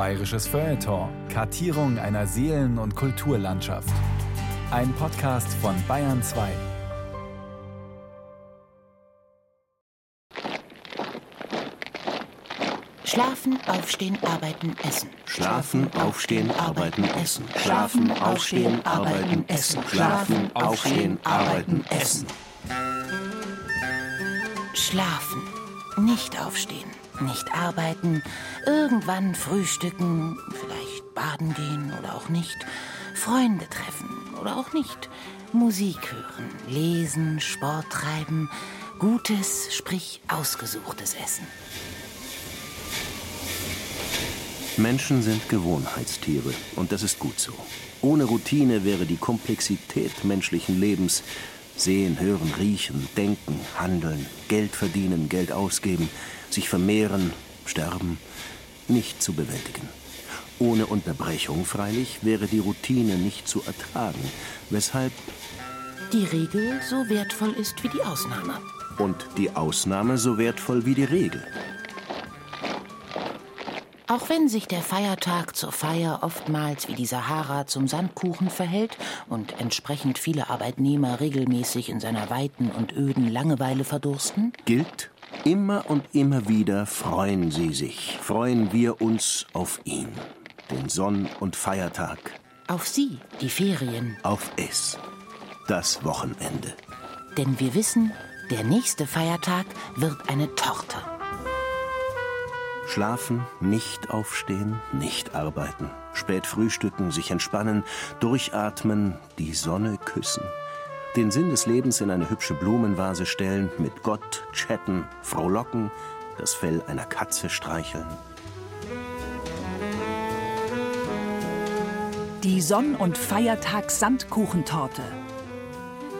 Bayerisches Feuilleton. Kartierung einer Seelen- und Kulturlandschaft. Ein Podcast von Bayern 2. Schlafen, aufstehen, arbeiten, essen. Schlafen, aufstehen, arbeiten, essen. Schlafen, aufstehen, arbeiten, essen. Schlafen, aufstehen, arbeiten, essen. Schlafen, nicht aufstehen, nicht arbeiten, irgendwann frühstücken, vielleicht baden gehen oder auch nicht, Freunde treffen oder auch nicht, Musik hören, lesen, Sport treiben, gutes, sprich ausgesuchtes Essen. Menschen sind Gewohnheitstiere und das ist gut so. Ohne Routine wäre die Komplexität menschlichen Lebens Sehen, hören, riechen, denken, handeln, Geld verdienen, Geld ausgeben, sich vermehren, sterben, nicht zu bewältigen. Ohne Unterbrechung freilich wäre die Routine nicht zu ertragen, weshalb Die Regel so wertvoll ist wie die Ausnahme. und die Ausnahme so wertvoll wie die Regel. Auch wenn sich der Feiertag zur Feier oftmals wie die Sahara zum Sandkuchen verhält und entsprechend viele Arbeitnehmer regelmäßig in seiner weiten und öden Langeweile verdursten, Gilt, immer und immer wieder freuen Sie sich, freuen wir uns auf ihn, den Sonn- und Feiertag, auf sie die Ferien. auf es, das Wochenende. Denn wir wissen, der nächste Feiertag wird eine Torte. Schlafen, nicht aufstehen, nicht arbeiten, spät frühstücken, sich entspannen, durchatmen, die Sonne küssen, den Sinn des Lebens in eine hübsche Blumenvase stellen, mit Gott chatten, frohlocken, das Fell einer Katze streicheln. Die Sonn- und Feiertags-Sandkuchentorte.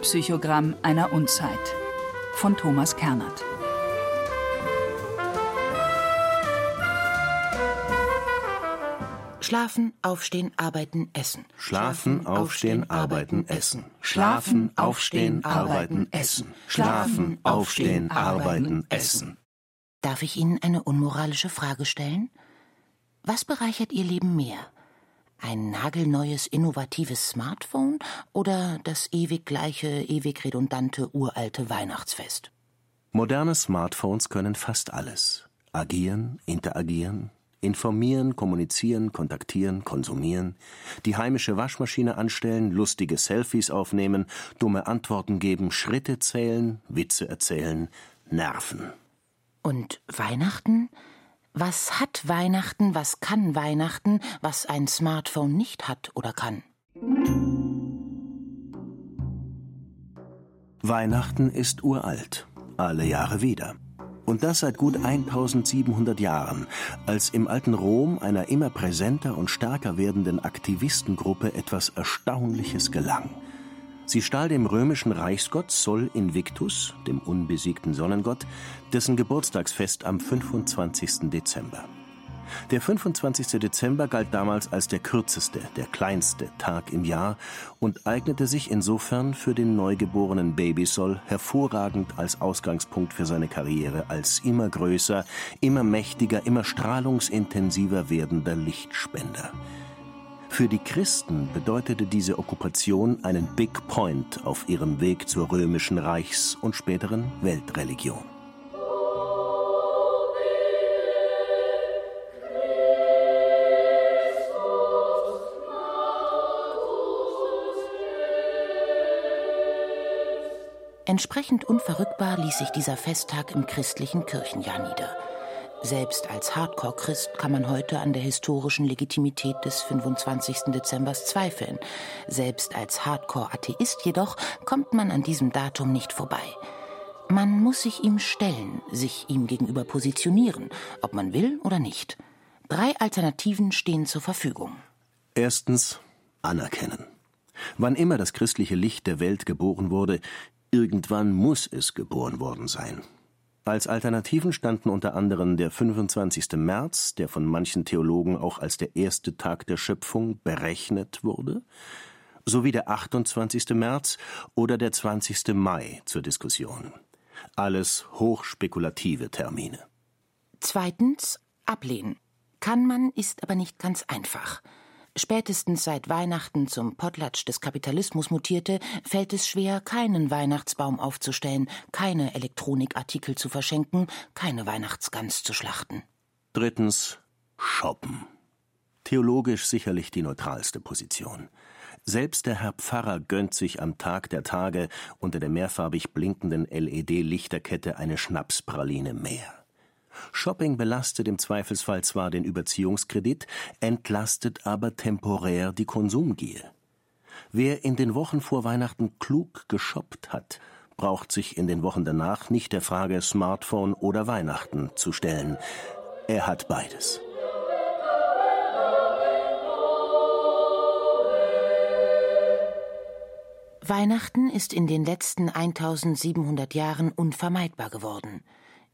Psychogramm einer Unzeit von Thomas Kernert. Schlafen, aufstehen, arbeiten, essen. Schlafen, aufstehen, arbeiten, essen. Schlafen, aufstehen, arbeiten, essen. Schlafen, aufstehen, arbeiten, essen. Darf ich Ihnen eine unmoralische Frage stellen? Was bereichert Ihr Leben mehr? Ein nagelneues, innovatives Smartphone oder das ewig gleiche, ewig redundante, uralte Weihnachtsfest? Moderne Smartphones können fast alles. Agieren, interagieren, informieren, kommunizieren, kontaktieren, konsumieren, die heimische Waschmaschine anstellen, lustige Selfies aufnehmen, dumme Antworten geben, Schritte zählen, Witze erzählen, nerven. Und Weihnachten? Was hat Weihnachten, was kann Weihnachten, was ein Smartphone nicht hat oder kann? Weihnachten ist uralt, alle Jahre wieder. Und das seit gut 1700 Jahren, als im alten Rom einer immer präsenter und stärker werdenden Aktivistengruppe etwas Erstaunliches gelang. Sie stahl dem römischen Reichsgott Sol Invictus, dem unbesiegten Sonnengott, dessen Geburtstagsfest am 25. Dezember. Der 25. Dezember galt damals als der kürzeste, der kleinste Tag im Jahr und eignete sich insofern für den neugeborenen Babysol hervorragend als Ausgangspunkt für seine Karriere als immer größer, immer mächtiger, immer strahlungsintensiver werdender Lichtspender. Für die Christen bedeutete diese Okkupation einen Big Point auf ihrem Weg zur römischen Reichs- und späteren Weltreligion. Entsprechend unverrückbar ließ sich dieser Festtag im christlichen Kirchenjahr nieder. Selbst als Hardcore-Christ kann man heute an der historischen Legitimität des 25. Dezembers zweifeln. Selbst als Hardcore-Atheist jedoch kommt man an diesem Datum nicht vorbei. Man muss sich ihm stellen, sich ihm gegenüber positionieren, ob man will oder nicht. Drei Alternativen stehen zur Verfügung. Erstens anerkennen. Wann immer das christliche Licht der Welt geboren wurde, irgendwann muss es geboren worden sein. Als Alternativen standen unter anderem der 25. März, der von manchen Theologen auch als der erste Tag der Schöpfung berechnet wurde, sowie der 28. März oder der 20. Mai zur Diskussion. Alles hochspekulative Termine. Zweitens ablehnen. Kann man, ist aber nicht ganz einfach. Spätestens seit Weihnachten zum Potlatsch des Kapitalismus mutierte, fällt es schwer, keinen Weihnachtsbaum aufzustellen, keine Elektronikartikel zu verschenken, keine Weihnachtsgans zu schlachten. Drittens Shoppen. Theologisch sicherlich die neutralste Position. Selbst der Herr Pfarrer gönnt sich am Tag der Tage unter der mehrfarbig blinkenden LED-Lichterkette eine Schnapspraline mehr. Shopping belastet im Zweifelsfall zwar den Überziehungskredit, entlastet aber temporär die Konsumgier. Wer in den Wochen vor Weihnachten klug geshoppt hat, braucht sich in den Wochen danach nicht der Frage Smartphone oder Weihnachten zu stellen. Er hat beides. Weihnachten ist in den letzten 1700 Jahren unvermeidbar geworden.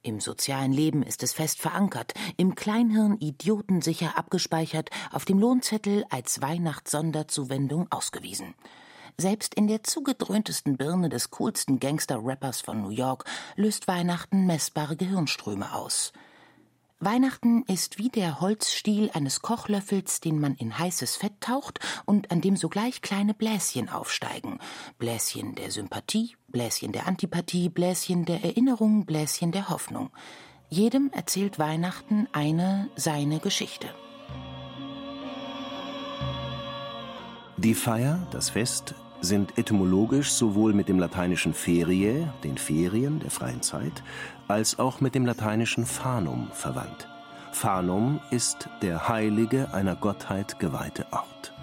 Im sozialen Leben ist es fest verankert, im Kleinhirn idiotensicher abgespeichert, auf dem Lohnzettel als Weihnachtssonderzuwendung ausgewiesen. Selbst in der zugedröhntesten Birne des coolsten Gangster-Rappers von New York löst Weihnachten messbare Gehirnströme aus. Weihnachten ist wie der Holzstiel eines Kochlöffels, den man in heißes Fett taucht und an dem sogleich kleine Bläschen aufsteigen. Bläschen der Sympathie, Bläschen der Antipathie, Bläschen der Erinnerung, Bläschen der Hoffnung. Jedem erzählt Weihnachten eine seine Geschichte. Die Feier, das Fest, sind etymologisch sowohl mit dem lateinischen Feriae, den Ferien der freien Zeit, als auch mit dem lateinischen Fanum verwandt. Fanum ist der heilige, einer Gottheit geweihte Ort.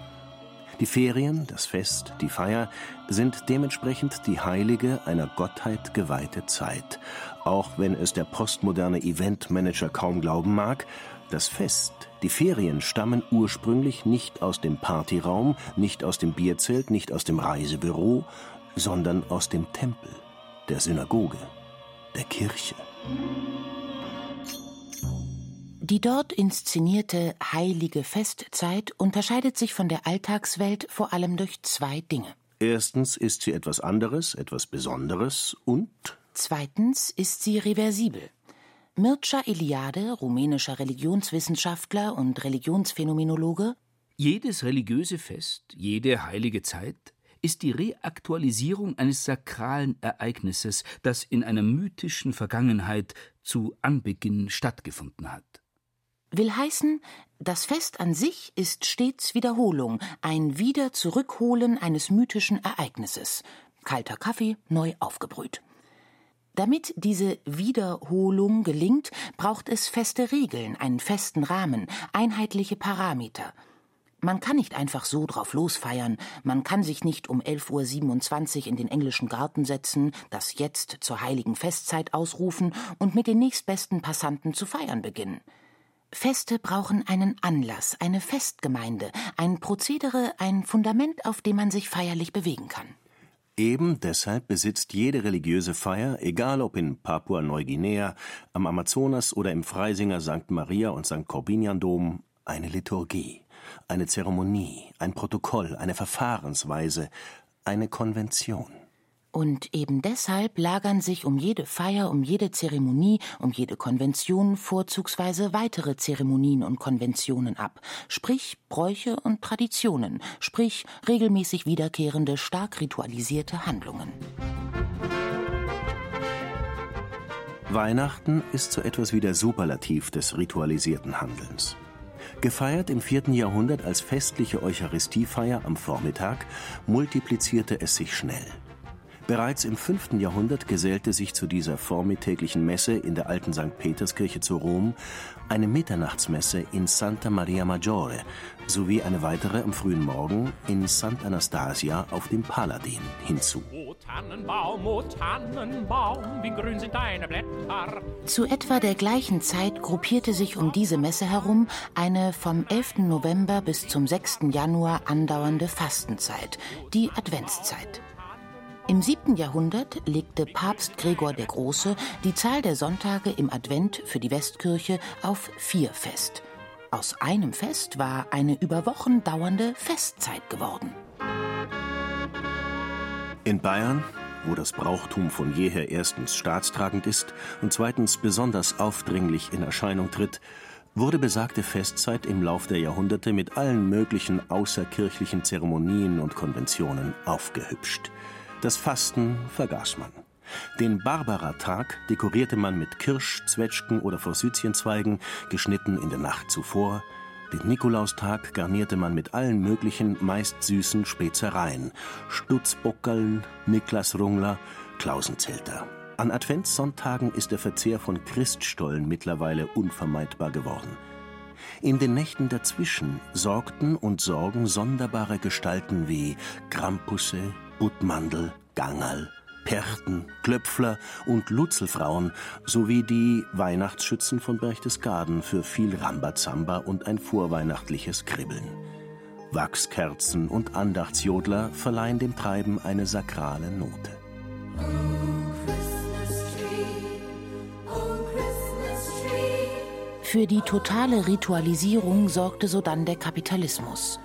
Die Ferien, das Fest, die Feier sind dementsprechend die heilige, einer Gottheit geweihte Zeit, auch wenn es der postmoderne Eventmanager kaum glauben mag, das Fest, die Ferien stammen ursprünglich nicht aus dem Partyraum, nicht aus dem Bierzelt, nicht aus dem Reisebüro, sondern aus dem Tempel, der Synagoge, der Kirche. Die dort inszenierte heilige Festzeit unterscheidet sich von der Alltagswelt vor allem durch zwei Dinge. Erstens ist sie etwas anderes, etwas Besonderes und zweitens ist sie reversibel. Mircea Eliade, rumänischer Religionswissenschaftler und Religionsphänomenologe Jedes religiöse Fest, jede heilige Zeit ist die Reaktualisierung eines sakralen Ereignisses, das in einer mythischen Vergangenheit zu Anbeginn stattgefunden hat. Will heißen, das Fest an sich ist stets Wiederholung, ein Wiederzurückholen eines mythischen Ereignisses. Kalter Kaffee, neu aufgebrüht. Damit diese Wiederholung gelingt, braucht es feste Regeln, einen festen Rahmen, einheitliche Parameter. Man kann nicht einfach so drauf losfeiern, man kann sich nicht um 11.27 Uhr in den englischen Garten setzen, das jetzt zur heiligen Festzeit ausrufen und mit den nächstbesten Passanten zu feiern beginnen. Feste brauchen einen Anlass, eine Festgemeinde, ein Prozedere, ein Fundament, auf dem man sich feierlich bewegen kann. Eben deshalb besitzt jede religiöse Feier, egal ob in Papua-Neuguinea, am Amazonas oder im Freisinger St. Maria und St. Corbinian Dom, eine Liturgie eine Zeremonie, ein Protokoll, eine Verfahrensweise, eine Konvention. Und eben deshalb lagern sich um jede Feier, um jede Zeremonie, um jede Konvention vorzugsweise weitere Zeremonien und Konventionen ab, sprich Bräuche und Traditionen, sprich regelmäßig wiederkehrende, stark ritualisierte Handlungen. Weihnachten ist so etwas wie der Superlativ des ritualisierten Handelns. Gefeiert im vierten Jahrhundert als festliche Eucharistiefeier am Vormittag, multiplizierte es sich schnell. Bereits im 5. Jahrhundert gesellte sich zu dieser vormittäglichen Messe in der alten St. Peterskirche zu Rom eine Mitternachtsmesse in Santa Maria Maggiore sowie eine weitere am frühen Morgen in St. Anastasia auf dem Paladin hinzu. O Tannenbaum, o Tannenbaum, wie grün sind deine Blätter. Zu etwa der gleichen Zeit gruppierte sich um diese Messe herum eine vom 11. November bis zum 6. Januar andauernde Fastenzeit, die Adventszeit. Im siebten Jahrhundert legte Papst Gregor der Große die Zahl der Sonntage im Advent für die Westkirche auf vier fest. Aus einem Fest war eine über Wochen dauernde Festzeit geworden. In Bayern, wo das Brauchtum von jeher erstens staatstragend ist und zweitens besonders aufdringlich in Erscheinung tritt, wurde besagte Festzeit im Lauf der Jahrhunderte mit allen möglichen außerkirchlichen Zeremonien und Konventionen aufgehübscht. Das Fasten vergaß man. Den Barbara-Tag dekorierte man mit Kirsch, Zwetschgen oder Forsythienzweigen, geschnitten in der Nacht zuvor. Den Nikolaustag garnierte man mit allen möglichen, meist süßen Spezereien. Stutzbockerln, Niklasrungler, Klausenzelter. An Adventssonntagen ist der Verzehr von Christstollen mittlerweile unvermeidbar geworden. In den Nächten dazwischen sorgten und sorgen sonderbare Gestalten wie Krampusse, Buttmandel, Gangerl, Perchten, Klöpfler und Lutzelfrauen sowie die Weihnachtsschützen von Berchtesgaden für viel Rambazamba und ein vorweihnachtliches Kribbeln. Wachskerzen und Andachtsjodler verleihen dem Treiben eine sakrale Note. Für die totale Ritualisierung sorgte sodann der Kapitalismus.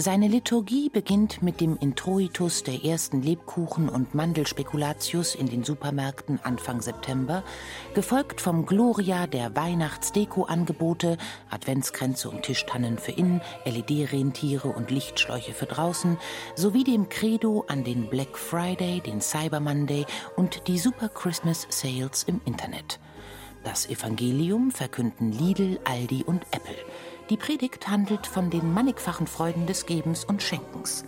Seine Liturgie beginnt mit dem Introitus der ersten Lebkuchen- und Mandelspekulatius in den Supermärkten Anfang September, gefolgt vom Gloria der Weihnachtsdeko-Angebote, Adventskränze und Tischtannen für innen, LED-Rentiere und Lichtschläuche für draußen, sowie dem Credo an den Black Friday, den Cyber Monday und die Super Christmas Sales im Internet. Das Evangelium verkünden Lidl, Aldi und Apple. Die Predigt handelt von den mannigfachen Freuden des Gebens und Schenkens.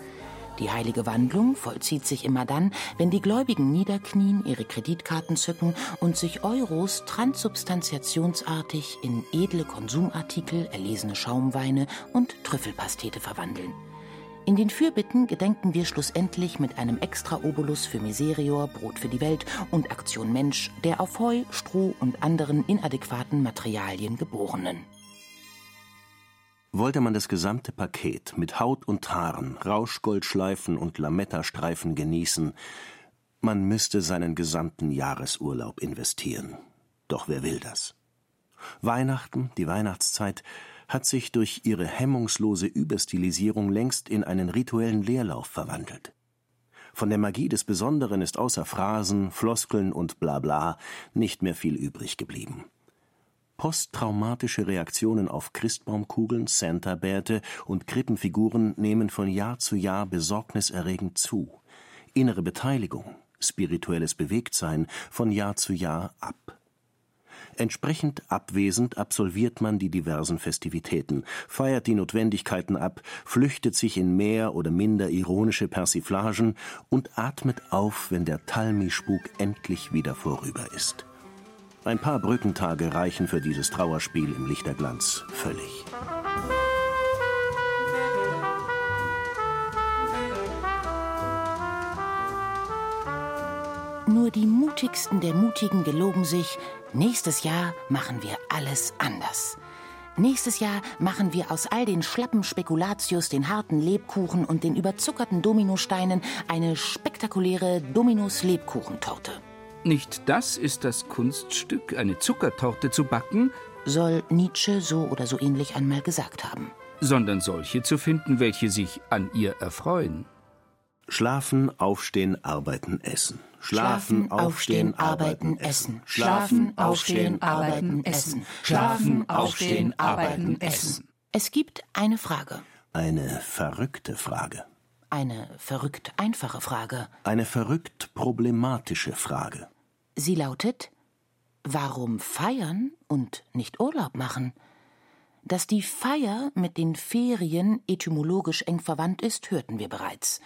Die heilige Wandlung vollzieht sich immer dann, wenn die Gläubigen niederknien, ihre Kreditkarten zücken und sich Euros transsubstantiationsartig in edle Konsumartikel, erlesene Schaumweine und Trüffelpastete verwandeln. In den Fürbitten gedenken wir schlussendlich mit einem Extra-Obolus für Miserior, Brot für die Welt und Aktion Mensch der auf Heu, Stroh und anderen inadäquaten Materialien Geborenen. Wollte man das gesamte Paket mit Haut und Haaren, Rauschgoldschleifen und Lametta-Streifen genießen, man müsste seinen gesamten Jahresurlaub investieren. Doch wer will das? Weihnachten, die Weihnachtszeit, hat sich durch ihre hemmungslose Überstilisierung längst in einen rituellen Leerlauf verwandelt. Von der Magie des Besonderen ist außer Phrasen, Floskeln und Blabla nicht mehr viel übrig geblieben. Posttraumatische Reaktionen auf Christbaumkugeln, Santa-Bärte und Krippenfiguren nehmen von Jahr zu Jahr besorgniserregend zu. Innere Beteiligung, spirituelles Bewegtsein von Jahr zu Jahr ab. Entsprechend abwesend absolviert man die diversen Festivitäten, feiert die Notwendigkeiten ab, flüchtet sich in mehr oder minder ironische Persiflagen und atmet auf, wenn der Talmi-Spuk endlich wieder vorüber ist. Ein paar Brückentage reichen für dieses Trauerspiel im Lichterglanz völlig. Nur die mutigsten der Mutigen geloben sich, nächstes Jahr machen wir alles anders. Nächstes Jahr machen wir aus all den schlappen Spekulatius, den harten Lebkuchen und den überzuckerten Dominosteinen eine spektakuläre Dominus-Lebkuchentorte. Nicht das ist das Kunststück, eine Zuckertorte zu backen, soll Nietzsche so oder so ähnlich einmal gesagt haben, sondern solche zu finden, welche sich an ihr erfreuen. Schlafen, aufstehen, arbeiten, essen. Schlafen, aufstehen, arbeiten, essen. Schlafen, aufstehen, arbeiten, essen. Schlafen, aufstehen, arbeiten, essen. Es gibt eine Frage. Eine verrückte Frage. Eine verrückt einfache Frage. Eine verrückt problematische Frage. Sie lautet, warum feiern und nicht Urlaub machen? Dass die Feier mit den Ferien etymologisch eng verwandt ist, hörten wir bereits.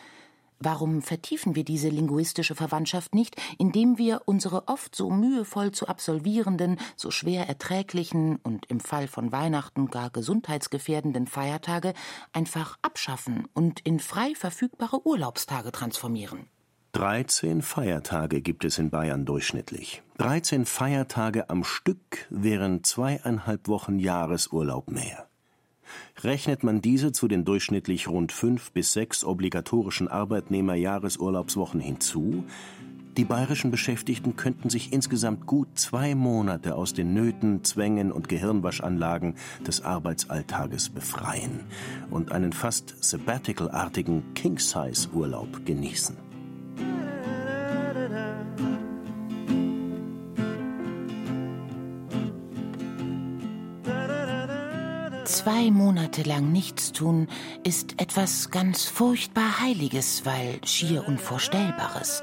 Warum vertiefen wir diese linguistische Verwandtschaft nicht, indem wir unsere oft so mühevoll zu absolvierenden, so schwer erträglichen und im Fall von Weihnachten gar gesundheitsgefährdenden Feiertage einfach abschaffen und in frei verfügbare Urlaubstage transformieren? 13 Feiertage gibt es in Bayern durchschnittlich. 13 Feiertage am Stück wären zweieinhalb Wochen Jahresurlaub mehr. Rechnet man diese zu den durchschnittlich rund fünf bis sechs obligatorischen Arbeitnehmer-Jahresurlaubswochen hinzu, die bayerischen Beschäftigten könnten sich insgesamt gut zwei Monate aus den Nöten, Zwängen und Gehirnwaschanlagen des Arbeitsalltages befreien und einen fast sabbatical-artigen King-Size-Urlaub genießen. Zwei Monate lang nichts tun ist etwas ganz furchtbar Heiliges, weil schier Unvorstellbares.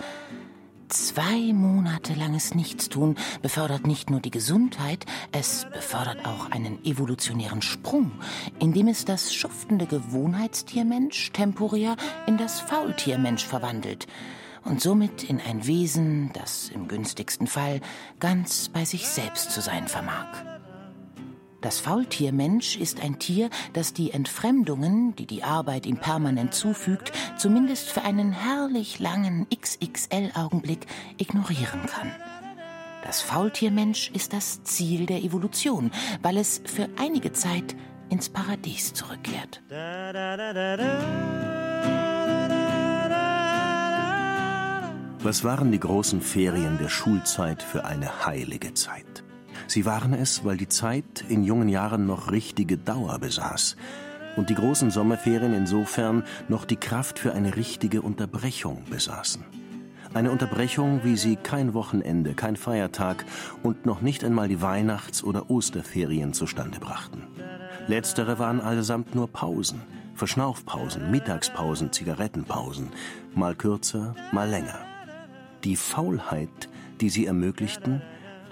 Zwei Monate langes Nichtstun befördert nicht nur die Gesundheit, es befördert auch einen evolutionären Sprung, indem es das schuftende Gewohnheitstiermensch temporär in das Faultiermensch verwandelt und somit in ein Wesen, das im günstigsten Fall ganz bei sich selbst zu sein vermag. Das Faultiermensch ist ein Tier, das die Entfremdungen, die die Arbeit ihm permanent zufügt, zumindest für einen herrlich langen XXL-Augenblick ignorieren kann. Das Faultiermensch ist das Ziel der Evolution, weil es für einige Zeit ins Paradies zurückkehrt. Was waren die großen Ferien der Schulzeit für eine heilige Zeit? Sie waren es, weil die Zeit in jungen Jahren noch richtige Dauer besaß und die großen Sommerferien insofern noch die Kraft für eine richtige Unterbrechung besaßen. Eine Unterbrechung, wie sie kein Wochenende, kein Feiertag und noch nicht einmal die Weihnachts- oder Osterferien zustande brachten. Letztere waren allesamt nur Pausen, Verschnaufpausen, Mittagspausen, Zigarettenpausen, mal kürzer, mal länger. Die Faulheit, die sie ermöglichten,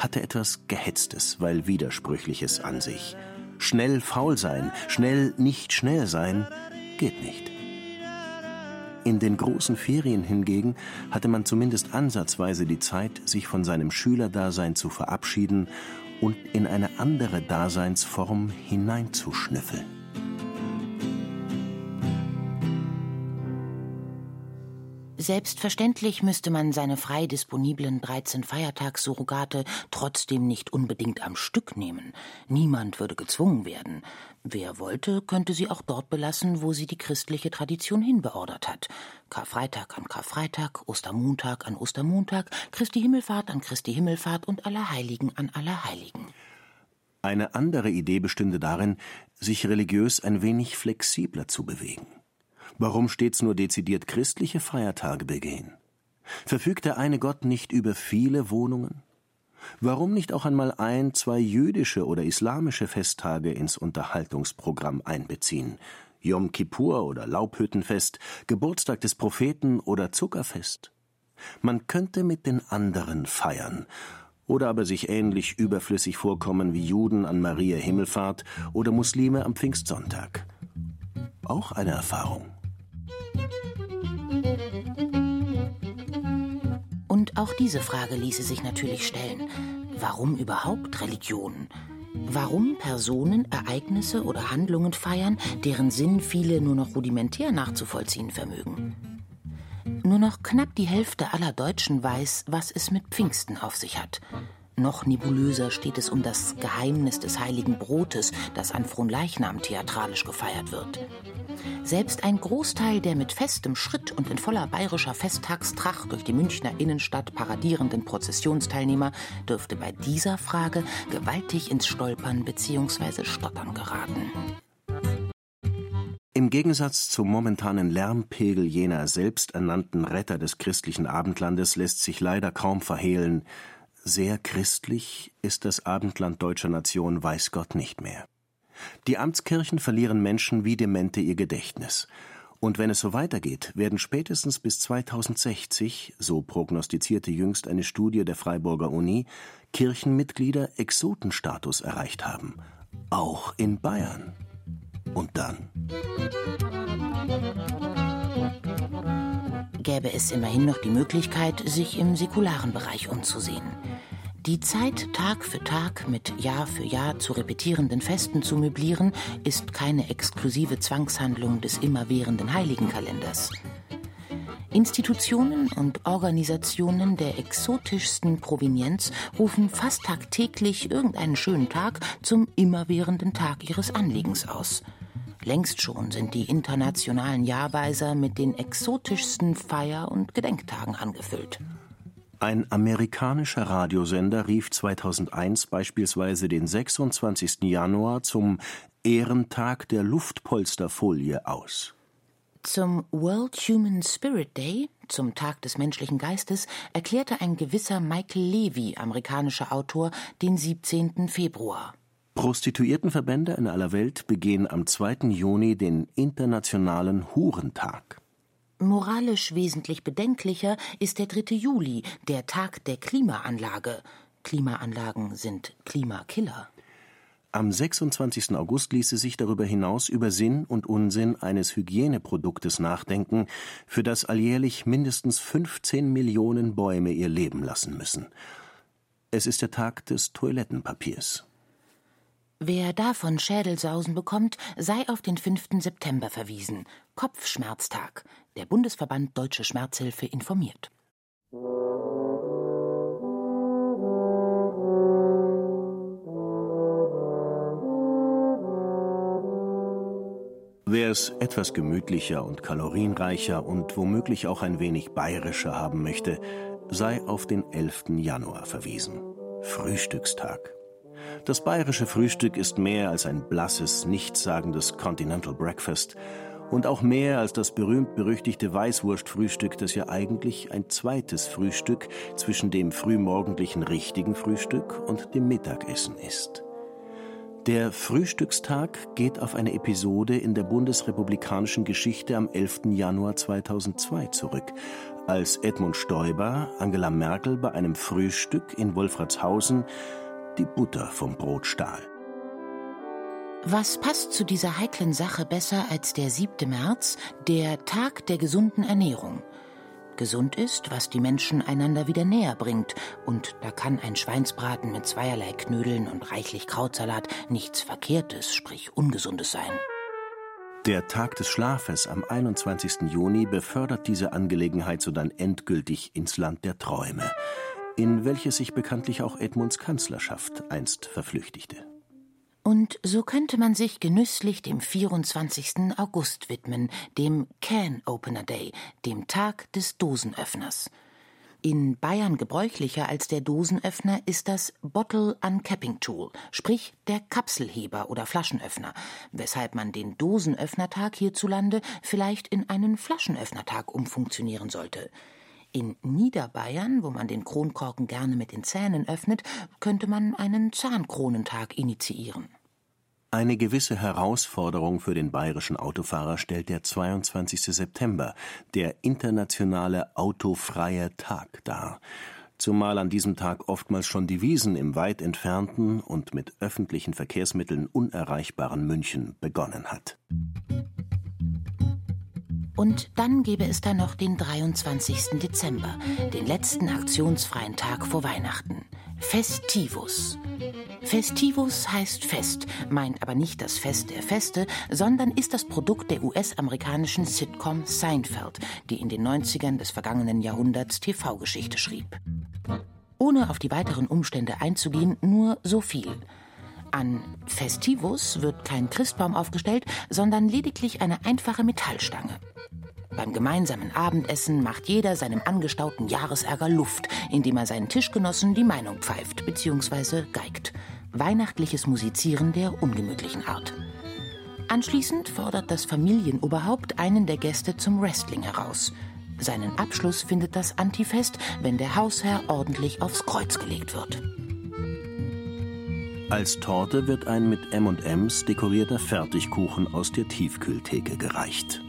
hatte etwas Gehetztes, weil Widersprüchliches an sich. Schnell faul sein, schnell nicht schnell sein, geht nicht. In den großen Ferien hingegen hatte man zumindest ansatzweise die Zeit, sich von seinem Schülerdasein zu verabschieden und in eine andere Daseinsform hineinzuschnüffeln. Selbstverständlich müsste man seine frei disponiblen 13 Feiertagssurrogate trotzdem nicht unbedingt am Stück nehmen. Niemand würde gezwungen werden. Wer wollte, könnte sie auch dort belassen, wo sie die christliche Tradition hinbeordert hat. Karfreitag an Karfreitag, Ostermontag an Ostermontag, Christi Himmelfahrt an Christi Himmelfahrt und Allerheiligen an Allerheiligen. Eine andere Idee bestünde darin, sich religiös ein wenig flexibler zu bewegen. Warum stets nur dezidiert christliche Feiertage begehen? Verfügt der eine Gott nicht über viele Wohnungen? Warum nicht auch einmal ein, zwei jüdische oder islamische Festtage ins Unterhaltungsprogramm einbeziehen? Yom Kippur oder Laubhüttenfest, Geburtstag des Propheten oder Zuckerfest? Man könnte mit den anderen feiern oder aber sich ähnlich überflüssig vorkommen wie Juden an Maria Himmelfahrt oder Muslime am Pfingstsonntag. Auch eine Erfahrung. Und auch diese Frage ließe sich natürlich stellen. Warum überhaupt Religion? Warum Personen, Ereignisse oder Handlungen feiern, deren Sinn viele nur noch rudimentär nachzuvollziehen vermögen? Nur noch knapp die Hälfte aller Deutschen weiß, was es mit Pfingsten auf sich hat. Noch nebulöser steht es um das Geheimnis des heiligen Brotes, das an Fronleichnam theatralisch gefeiert wird. Selbst ein Großteil der mit festem Schritt und in voller bayerischer Festtagstracht durch die Münchner Innenstadt paradierenden Prozessionsteilnehmer dürfte bei dieser Frage gewaltig ins Stolpern bzw. Stottern geraten. Im Gegensatz zum momentanen Lärmpegel jener selbsternannten Retter des christlichen Abendlandes lässt sich leider kaum verhehlen, sehr christlich ist das Abendland deutscher Nation weiß Gott nicht mehr. Die Amtskirchen verlieren Menschen wie Demente ihr Gedächtnis. Und wenn es so weitergeht, werden spätestens bis 2060, so prognostizierte jüngst eine Studie der Freiburger Uni, Kirchenmitglieder Exotenstatus erreicht haben. Auch in Bayern. Und dann? Gäbe es immerhin noch die Möglichkeit, sich im säkularen Bereich umzusehen. Die Zeit Tag für Tag mit Jahr für Jahr zu repetierenden Festen zu möblieren, ist keine exklusive Zwangshandlung des immerwährenden Heiligenkalenders. Institutionen und Organisationen der exotischsten Provenienz rufen fast tagtäglich irgendeinen schönen Tag zum immerwährenden Tag ihres Anliegens aus. Längst schon sind die internationalen Jahrweiser mit den exotischsten Feier- und Gedenktagen angefüllt. Ein amerikanischer Radiosender rief 2001 beispielsweise den 26. Januar zum Ehrentag der Luftpolsterfolie aus. Zum World Human Spirit Day, zum Tag des menschlichen Geistes, erklärte ein gewisser Michael Levy, amerikanischer Autor, den 17. Februar. Prostituiertenverbände in aller Welt begehen am 2. Juni den Internationalen Hurentag. Moralisch wesentlich bedenklicher ist der 3. Juli, der Tag der Klimaanlage. Klimaanlagen sind Klimakiller. Am 26. August ließe sich darüber hinaus über Sinn und Unsinn eines Hygieneproduktes nachdenken, für das alljährlich mindestens 15 Millionen Bäume ihr Leben lassen müssen. Es ist der Tag des Toilettenpapiers. Wer davon Schädelsausen bekommt, sei auf den 5. September verwiesen. Kopfschmerztag. Der Bundesverband Deutsche Schmerzhilfe informiert. Wer es etwas gemütlicher und kalorienreicher und womöglich auch ein wenig bayerischer haben möchte, sei auf den 11. Januar verwiesen. Frühstückstag. Das bayerische Frühstück ist mehr als ein blasses, nichtssagendes Continental Breakfast und auch mehr als das berühmt-berüchtigte Weißwurstfrühstück, das ja eigentlich ein zweites Frühstück zwischen dem frühmorgendlichen richtigen Frühstück und dem Mittagessen ist. Der Frühstückstag geht auf eine Episode in der bundesrepublikanischen Geschichte am 11. Januar 2002 zurück, als Edmund Stoiber Angela Merkel bei einem Frühstück in Wolfratshausen die Butter vom Brot stahl. Was passt zu dieser heiklen Sache besser als der 7. März, der Tag der gesunden Ernährung? Gesund ist, was die Menschen einander wieder näher bringt, und da kann ein Schweinsbraten mit zweierlei Knödeln und reichlich Krautsalat nichts Verkehrtes, sprich Ungesundes sein. Der Tag des Schlafes am 21. Juni befördert diese Angelegenheit sodann endgültig ins Land der Träume in welches sich bekanntlich auch Edmunds Kanzlerschaft einst verflüchtigte. Und so könnte man sich genüsslich dem 24. August widmen, dem Can Opener Day, dem Tag des Dosenöffners. In Bayern gebräuchlicher als der Dosenöffner ist das Bottle Uncapping Tool, sprich der Kapselheber oder Flaschenöffner, weshalb man den Dosenöffnertag hierzulande vielleicht in einen Flaschenöffnertag umfunktionieren sollte. In Niederbayern, wo man den Kronkorken gerne mit den Zähnen öffnet, könnte man einen Zahnkronentag initiieren. Eine gewisse Herausforderung für den bayerischen Autofahrer stellt der 22. September, der internationale autofreie Tag dar. Zumal an diesem Tag oftmals schon die Wiesen im weit entfernten und mit öffentlichen Verkehrsmitteln unerreichbaren München begonnen hat. Und dann gäbe es da noch den 23. Dezember, den letzten aktionsfreien Tag vor Weihnachten. Festivus. Festivus heißt Fest, meint aber nicht das Fest der Feste, sondern ist das Produkt der US-amerikanischen Sitcom Seinfeld, die in den 90ern des vergangenen Jahrhunderts TV-Geschichte schrieb. Ohne auf die weiteren Umstände einzugehen, nur so viel. An Festivus wird kein Christbaum aufgestellt, sondern lediglich eine einfache Metallstange. Beim gemeinsamen Abendessen macht jeder seinem angestauten Jahresärger Luft, indem er seinen Tischgenossen die Meinung pfeift bzw. geigt. Weihnachtliches Musizieren der ungemütlichen Art. Anschließend fordert das Familienoberhaupt einen der Gäste zum Wrestling heraus. Seinen Abschluss findet das Antifest, wenn der Hausherr ordentlich aufs Kreuz gelegt wird. Als Torte wird ein mit M&M's dekorierter Fertigkuchen aus der Tiefkühltheke gereicht.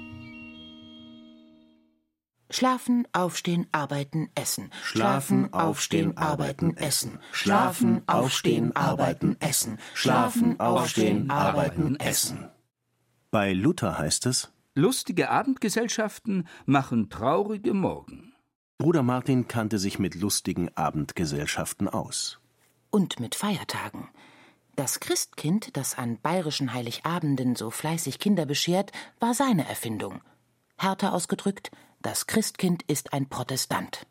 Schlafen, aufstehen, arbeiten, essen. Schlafen, aufstehen, arbeiten, essen. Schlafen, aufstehen, arbeiten, essen. Schlafen, aufstehen, arbeiten, essen. Bei Luther heißt es: Lustige Abendgesellschaften machen traurige Morgen. Bruder Martin kannte sich mit lustigen Abendgesellschaften aus. Und mit Feiertagen. Das Christkind, das an bayerischen Heiligabenden so fleißig Kinder beschert, war seine Erfindung. Härter ausgedrückt, das Christkind ist ein Protestant.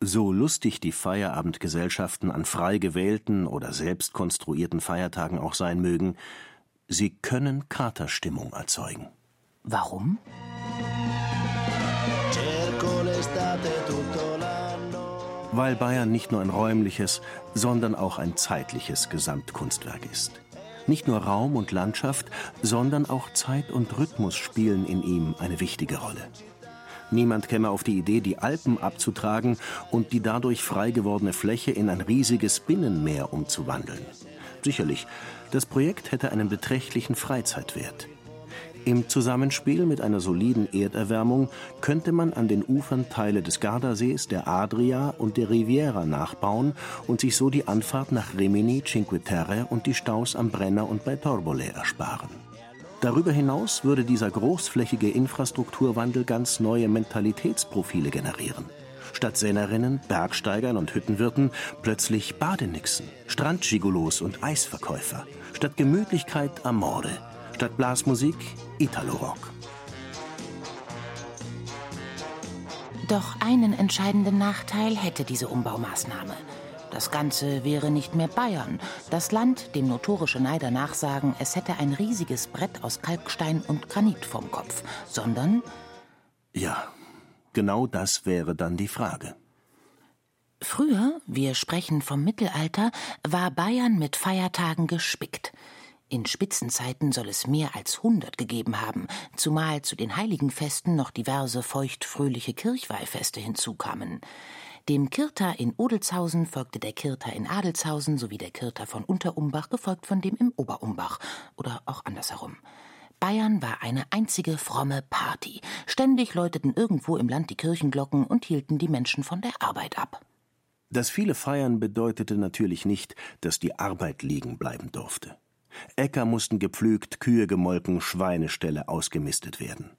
So lustig die Feierabendgesellschaften an frei gewählten oder selbst konstruierten Feiertagen auch sein mögen, sie können Katerstimmung erzeugen. Warum? Weil Bayern nicht nur ein räumliches, sondern auch ein zeitliches Gesamtkunstwerk ist. Nicht nur Raum und Landschaft, sondern auch Zeit und Rhythmus spielen in ihm eine wichtige Rolle. Niemand käme auf die Idee, die Alpen abzutragen und die dadurch frei gewordene Fläche in ein riesiges Binnenmeer umzuwandeln. Sicherlich, Das Projekt hätte einen beträchtlichen Freizeitwert. Im Zusammenspiel mit einer soliden Erderwärmung könnte man an den Ufern Teile des Gardasees, der Adria und der Riviera nachbauen und sich so die Anfahrt nach Rimini, Cinque Terre und die Staus am Brenner und bei Torbole ersparen. Darüber hinaus würde dieser großflächige Infrastrukturwandel ganz neue Mentalitätsprofile generieren. Statt Sennerinnen, Bergsteigern und Hüttenwirten plötzlich Badenixen, Strandgigolos und Eisverkäufer. Statt Gemütlichkeit Amore. Statt Blasmusik Italo-Rock. Doch einen entscheidenden Nachteil hätte diese Umbaumaßnahme. Das Ganze wäre nicht mehr Bayern. Das Land, dem notorische Neider nachsagen, es hätte ein riesiges Brett aus Kalkstein und Granit vom Kopf, sondern. Ja, genau das wäre dann die Frage. Früher, wir sprechen vom Mittelalter, war Bayern mit Feiertagen gespickt. In Spitzenzeiten soll es mehr als hundert gegeben haben, zumal zu den Heiligenfesten noch diverse feuchtfröhliche Kirchweihfeste hinzukamen. Dem Kirter in Odelshausen folgte der Kirter in Adelshausen sowie der Kirter von Unterumbach, gefolgt von dem im Oberumbach oder auch andersherum. Bayern war eine einzige fromme Party. Ständig läuteten irgendwo im Land die Kirchenglocken und hielten die Menschen von der Arbeit ab. Das viele Feiern bedeutete natürlich nicht, dass die Arbeit liegen bleiben durfte. Äcker mussten gepflügt, Kühe gemolken, Schweineställe ausgemistet werden.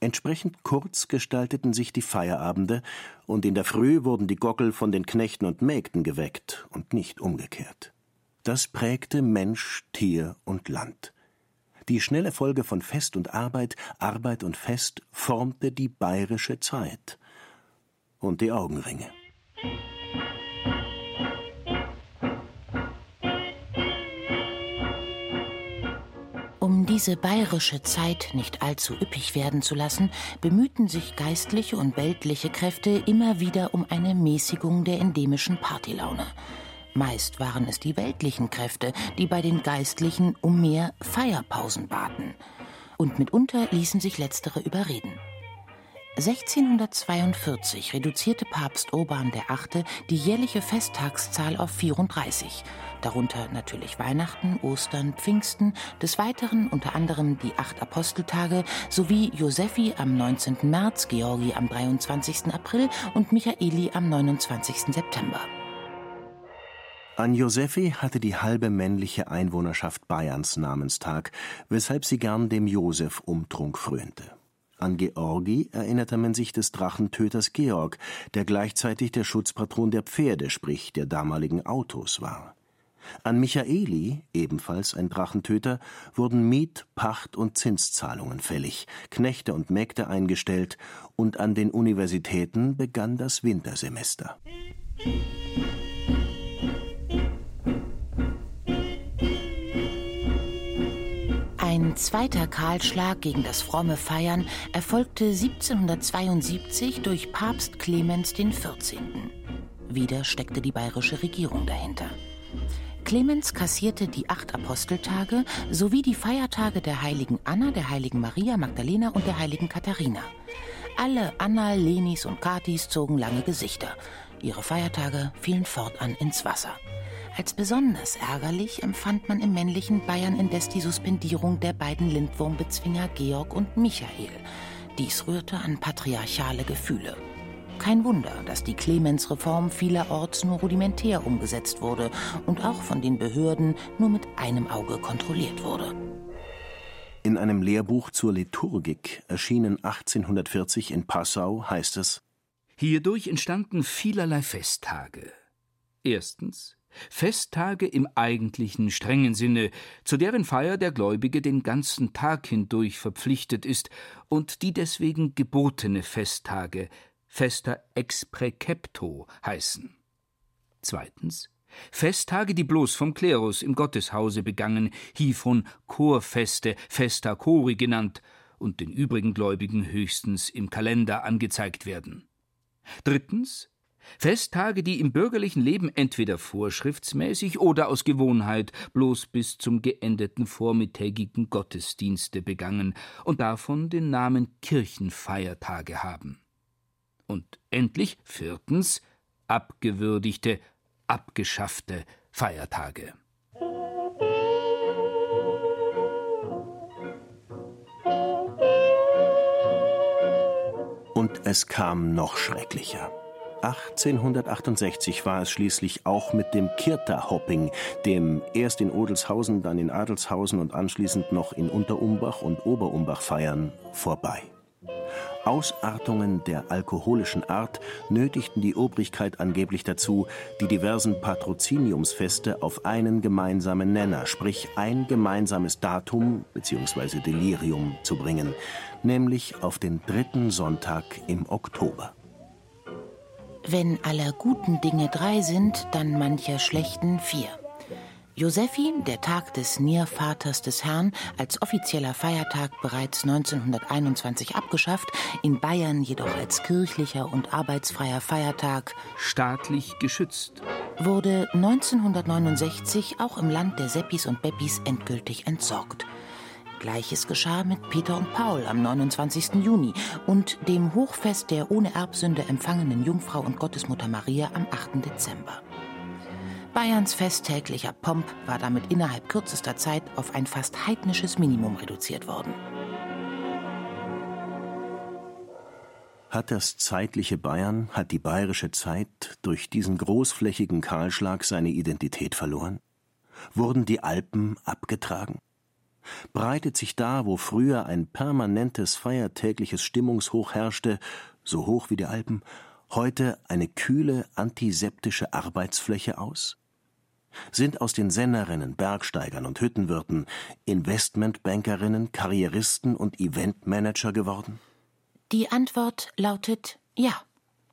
Entsprechend kurz gestalteten sich die Feierabende, und in der Früh wurden die Gockel von den Knechten und Mägden geweckt und nicht umgekehrt. Das prägte Mensch, Tier und Land. Die schnelle Folge von Fest und Arbeit, Arbeit und Fest formte die bayerische Zeit und die Augenringe. Diese bayerische Zeit nicht allzu üppig werden zu lassen, bemühten sich geistliche und weltliche Kräfte immer wieder um eine Mäßigung der endemischen Partylaune. Meist waren es die weltlichen Kräfte, die bei den Geistlichen um mehr Feierpausen baten. Und mitunter ließen sich letztere überreden. 1642 reduzierte Papst Urban VIII. die jährliche Festtagszahl auf 34, darunter natürlich Weihnachten, Ostern, Pfingsten, des Weiteren unter anderem die acht Aposteltage sowie Josephi am 19. März, Georgi am 23. April und Michaeli am 29. September. An Josephi hatte die halbe männliche Einwohnerschaft Bayerns Namenstag, weshalb sie gern dem Josef Umtrunk frönte. An Georgi erinnerte man sich des Drachentöters Georg, der gleichzeitig der Schutzpatron der Pferde, sprich der damaligen Autos war. An Michaeli, ebenfalls ein Drachentöter, wurden Miet-, Pacht- und Zinszahlungen fällig, Knechte und Mägde eingestellt, und an den Universitäten begann das Wintersemester. Zweiter Kahlschlag gegen das fromme Feiern erfolgte 1772 durch Papst Clemens XIV. Wieder steckte die bayerische Regierung dahinter. Clemens kassierte die acht Aposteltage sowie die Feiertage der heiligen Anna, der heiligen Maria Magdalena und der heiligen Katharina. Alle Anna, Lenis und Katis zogen lange Gesichter. Ihre Feiertage fielen fortan ins Wasser. Als besonders ärgerlich empfand man im männlichen Bayern indes die Suspendierung der beiden Lindwurmbezwinger Georg und Michael. Dies rührte an patriarchale Gefühle. Kein Wunder, dass die Clemens-Reform vielerorts nur rudimentär umgesetzt wurde und auch von den Behörden nur mit einem Auge kontrolliert wurde. In einem Lehrbuch zur Liturgik, erschienen 1840 in Passau, heißt es: Hierdurch entstanden vielerlei Festtage. Erstens Festtage im eigentlichen strengen Sinne, zu deren Feier der Gläubige den ganzen Tag hindurch verpflichtet ist, und die deswegen gebotene Festtage, Festa ex praecepto heißen. Zweitens Festtage, die bloß vom Klerus im Gotteshause begangen, hievon Chorfeste, Festa Chori genannt, und den übrigen Gläubigen höchstens im Kalender angezeigt werden. Drittens Festtage, die im bürgerlichen Leben entweder vorschriftsmäßig oder aus Gewohnheit bloß bis zum geendeten vormittägigen Gottesdienste begangen und davon den Namen Kirchenfeiertage haben. Und endlich viertens abgewürdigte, abgeschaffte Feiertage. Und es kam noch schrecklicher. 1868 war es schließlich auch mit dem Kirta-Hopping, dem erst in Odelshausen, dann in Adelshausen und anschließend noch in Unterumbach und Oberumbach feiern, vorbei. Ausartungen der alkoholischen Art nötigten die Obrigkeit angeblich dazu, die diversen Patroziniumsfeste auf einen gemeinsamen Nenner, sprich ein gemeinsames Datum bzw. Delirium zu bringen, nämlich auf den dritten Sonntag im Oktober. Wenn aller guten Dinge drei sind, dann mancher schlechten vier. Josephi, der Tag des Niervaters des Herrn, als offizieller Feiertag bereits 1921 abgeschafft, in Bayern jedoch als kirchlicher und arbeitsfreier Feiertag staatlich geschützt, wurde 1969 auch im Land der Seppis und Beppis endgültig entsorgt. Gleiches geschah mit Peter und Paul am 29. Juni und dem Hochfest der ohne Erbsünde empfangenen Jungfrau und Gottesmutter Maria am 8. Dezember. Bayerns festtäglicher Pomp war damit innerhalb kürzester Zeit auf ein fast heidnisches Minimum reduziert worden. Hat das zeitliche Bayern, hat die bayerische Zeit durch diesen großflächigen Kahlschlag seine Identität verloren? Wurden die Alpen abgetragen? Breitet sich da, wo früher ein permanentes feiertägliches Stimmungshoch herrschte, so hoch wie die Alpen, heute eine kühle antiseptische Arbeitsfläche aus? Sind aus den Sennerinnen, Bergsteigern und Hüttenwirten Investmentbankerinnen, Karrieristen und Eventmanager geworden? Die Antwort lautet ja,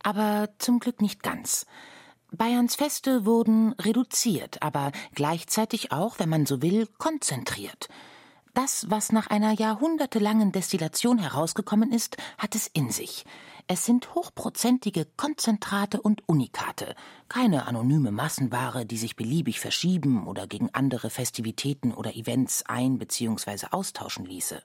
aber zum Glück nicht ganz. Bayerns Feste wurden reduziert, aber gleichzeitig auch, wenn man so will, konzentriert. Das, was nach einer jahrhundertelangen Destillation herausgekommen ist, hat es in sich. Es sind hochprozentige Konzentrate und Unikate, keine anonyme Massenware, die sich beliebig verschieben oder gegen andere Festivitäten oder Events ein- bzw. austauschen ließe.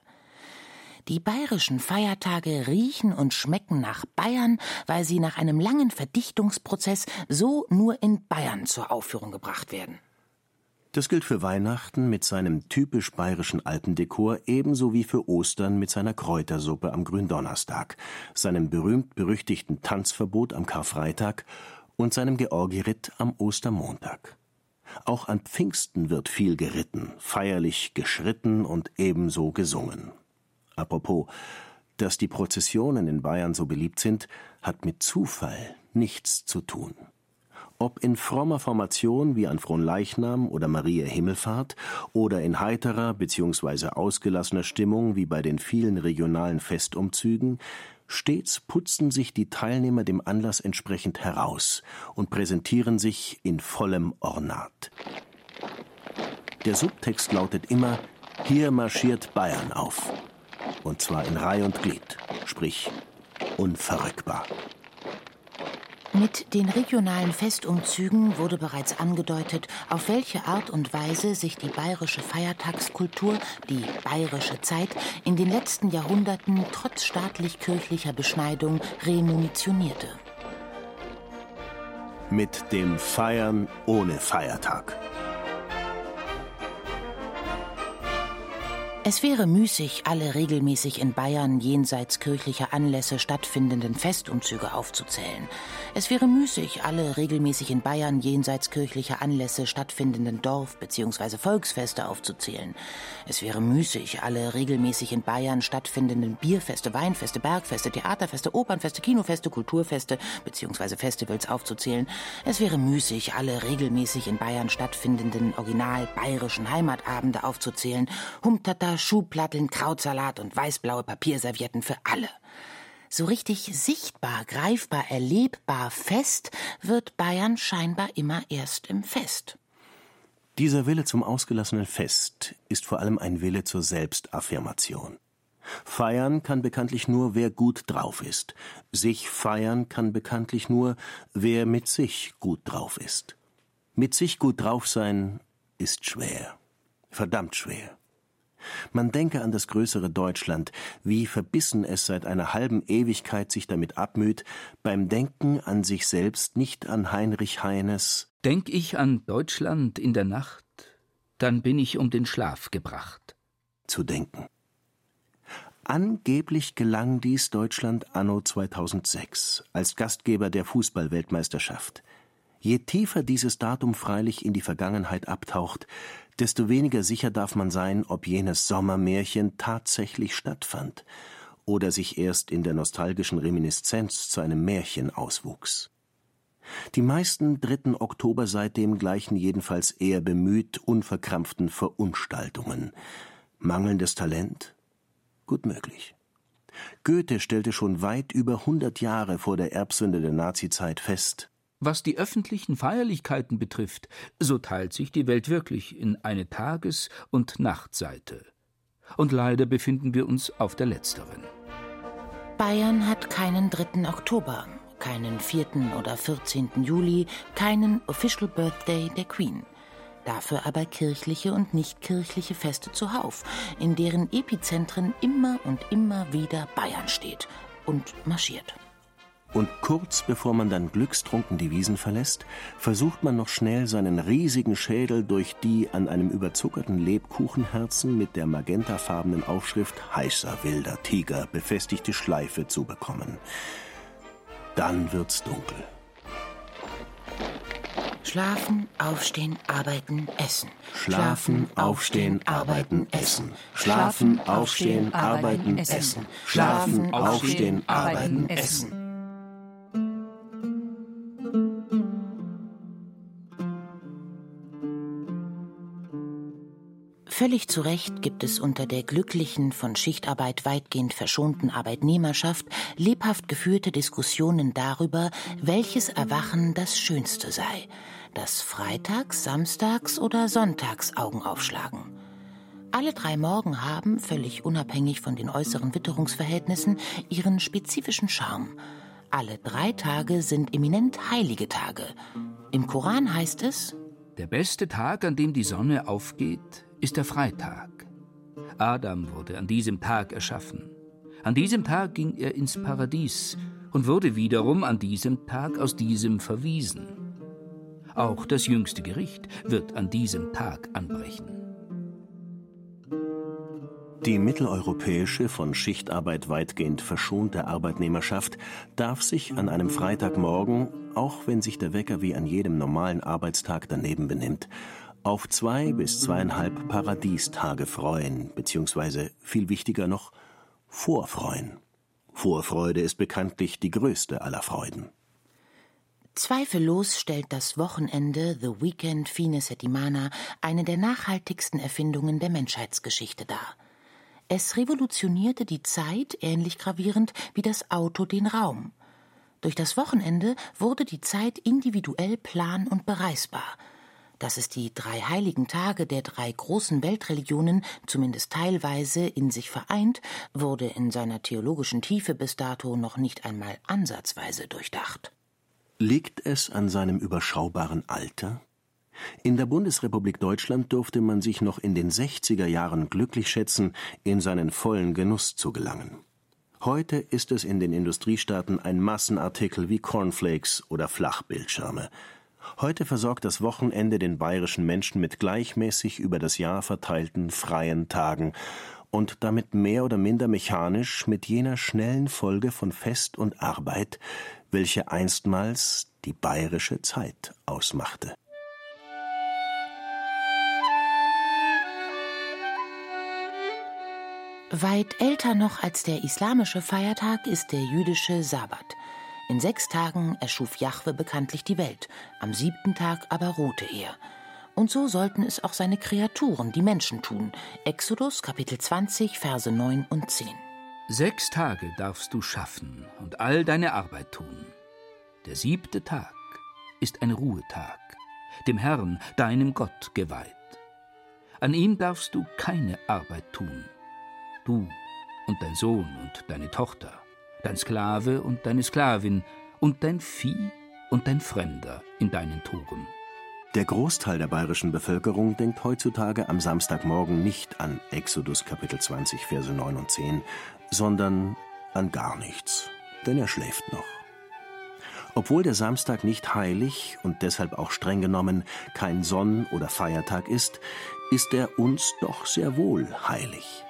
Die bayerischen Feiertage riechen und schmecken nach Bayern, weil sie nach einem langen Verdichtungsprozess so nur in Bayern zur Aufführung gebracht werden. Das gilt für Weihnachten mit seinem typisch bayerischen Alpendekor ebenso wie für Ostern mit seiner Kräutersuppe am Gründonnerstag, seinem berühmt-berüchtigten Tanzverbot am Karfreitag und seinem Georgiritt am Ostermontag. Auch an Pfingsten wird viel geritten, feierlich geschritten und ebenso gesungen. Apropos, dass die Prozessionen in Bayern so beliebt sind, hat mit Zufall nichts zu tun. Ob in frommer Formation wie an Fronleichnam oder Maria Himmelfahrt oder in heiterer bzw. ausgelassener Stimmung wie bei den vielen regionalen Festumzügen, stets putzen sich die Teilnehmer dem Anlass entsprechend heraus und präsentieren sich in vollem Ornat. Der Subtext lautet immer Hier marschiert Bayern auf. Und zwar in Reih und Glied, sprich unverrückbar. Mit den regionalen Festumzügen wurde bereits angedeutet, auf welche Art und Weise sich die bayerische Feiertagskultur, die bayerische Zeit, in den letzten Jahrhunderten trotz staatlich-kirchlicher Beschneidung remunitionierte. Mit dem Feiern ohne Feiertag. Es wäre müßig, alle regelmäßig in Bayern jenseits kirchlicher Anlässe stattfindenden Festumzüge aufzuzählen. Es wäre müßig, alle regelmäßig in Bayern jenseits kirchlicher Anlässe stattfindenden Dorf- bzw. Volksfeste aufzuzählen. Es wäre müßig, alle regelmäßig in Bayern stattfindenden Bierfeste, Weinfeste, Bergfeste, Theaterfeste, Opernfeste, Kinofeste, Kulturfeste bzw. Festivals aufzuzählen. Es wäre müßig, alle regelmäßig in Bayern stattfindenden original bayerischen Heimatabende aufzuzählen. Humtata, Schuhplatteln, Krautsalat und weißblaue Papierservietten für alle. So richtig sichtbar, greifbar, erlebbar, fest wird Bayern scheinbar immer erst im Fest. Dieser Wille zum ausgelassenen Fest ist vor allem ein Wille zur Selbstaffirmation. Feiern kann bekanntlich nur, wer gut drauf ist. Sich feiern kann bekanntlich nur, wer mit sich gut drauf ist. Mit sich gut drauf sein ist schwer. Verdammt schwer. Man denke an das größere Deutschland, wie verbissen es seit einer halben Ewigkeit sich damit abmüht, beim Denken an sich selbst nicht an Heinrich Heines Denk ich an Deutschland in der Nacht, dann bin ich um den Schlaf gebracht. zu denken. Angeblich gelang dies Deutschland anno 2006 als Gastgeber der Fußballweltmeisterschaft. Je tiefer dieses Datum freilich in die Vergangenheit abtaucht, desto weniger sicher darf man sein, ob jenes Sommermärchen tatsächlich stattfand oder sich erst in der nostalgischen Reminiszenz zu einem Märchen auswuchs. Die meisten dritten Oktober seitdem gleichen jedenfalls eher bemüht unverkrampften Verunstaltungen. Mangelndes Talent? Gut möglich. Goethe stellte schon weit über hundert Jahre vor der Erbsünde der Nazizeit fest, was die öffentlichen Feierlichkeiten betrifft, so teilt sich die Welt wirklich in eine Tages- und Nachtseite. Und leider befinden wir uns auf der letzteren. Bayern hat keinen 3. Oktober, keinen 4. oder 14. Juli, keinen Official Birthday der Queen. Dafür aber kirchliche und nicht-kirchliche Feste zuhauf, in deren Epizentren immer und immer wieder Bayern steht und marschiert. Und kurz bevor man dann glückstrunken die Wiesen verlässt, versucht man noch schnell seinen riesigen Schädel durch die an einem überzuckerten Lebkuchenherzen mit der magentafarbenen Aufschrift heißer wilder Tiger befestigte Schleife zu bekommen. Dann wird's dunkel. Schlafen, aufstehen, arbeiten, essen. Schlafen, aufstehen, arbeiten, essen. Schlafen, aufstehen, arbeiten, essen. Schlafen, aufstehen, arbeiten, essen. Völlig zu Recht gibt es unter der glücklichen, von Schichtarbeit weitgehend verschonten Arbeitnehmerschaft lebhaft geführte Diskussionen darüber, welches Erwachen das Schönste sei. Das Freitags, Samstags oder Sonntags Augen aufschlagen. Alle drei Morgen haben, völlig unabhängig von den äußeren Witterungsverhältnissen, ihren spezifischen Charme. Alle drei Tage sind eminent heilige Tage. Im Koran heißt es, der beste Tag, an dem die Sonne aufgeht, ist der Freitag. Adam wurde an diesem Tag erschaffen. An diesem Tag ging er ins Paradies und wurde wiederum an diesem Tag aus diesem verwiesen. Auch das jüngste Gericht wird an diesem Tag anbrechen. Die mitteleuropäische, von Schichtarbeit weitgehend verschonte Arbeitnehmerschaft darf sich an einem Freitagmorgen, auch wenn sich der Wecker wie an jedem normalen Arbeitstag daneben benimmt, auf zwei bis zweieinhalb Paradiestage freuen, beziehungsweise viel wichtiger noch, vorfreuen. Vorfreude ist bekanntlich die größte aller Freuden. Zweifellos stellt das Wochenende The Weekend Fine Settimana eine der nachhaltigsten Erfindungen der Menschheitsgeschichte dar. Es revolutionierte die Zeit ähnlich gravierend wie das Auto den Raum. Durch das Wochenende wurde die Zeit individuell plan und bereisbar – dass es die drei heiligen Tage der drei großen Weltreligionen zumindest teilweise in sich vereint, wurde in seiner theologischen Tiefe bis dato noch nicht einmal ansatzweise durchdacht. Liegt es an seinem überschaubaren Alter? In der Bundesrepublik Deutschland durfte man sich noch in den 60er Jahren glücklich schätzen, in seinen vollen Genuss zu gelangen. Heute ist es in den Industriestaaten ein Massenartikel wie Cornflakes oder Flachbildschirme. Heute versorgt das Wochenende den bayerischen Menschen mit gleichmäßig über das Jahr verteilten freien Tagen und damit mehr oder minder mechanisch mit jener schnellen Folge von Fest und Arbeit, welche einstmals die bayerische Zeit ausmachte. Weit älter noch als der islamische Feiertag ist der jüdische Sabbat. In sechs Tagen erschuf Jahwe bekanntlich die Welt, am siebten Tag aber ruhte er. Und so sollten es auch seine Kreaturen, die Menschen, tun. Exodus Kapitel 20, Verse 9 und 10. Sechs Tage darfst du schaffen und all deine Arbeit tun. Der siebte Tag ist ein Ruhetag, dem Herrn, deinem Gott, geweiht. An ihm darfst du keine Arbeit tun. Du und dein Sohn und deine Tochter dein Sklave und deine Sklavin und dein Vieh und dein Fremder in deinen Toren. Der Großteil der bayerischen Bevölkerung denkt heutzutage am Samstagmorgen nicht an Exodus Kapitel 20, Verse 9 und 10, sondern an gar nichts, denn er schläft noch. Obwohl der Samstag nicht heilig und deshalb auch streng genommen kein Sonn- oder Feiertag ist, ist er uns doch sehr wohl heilig.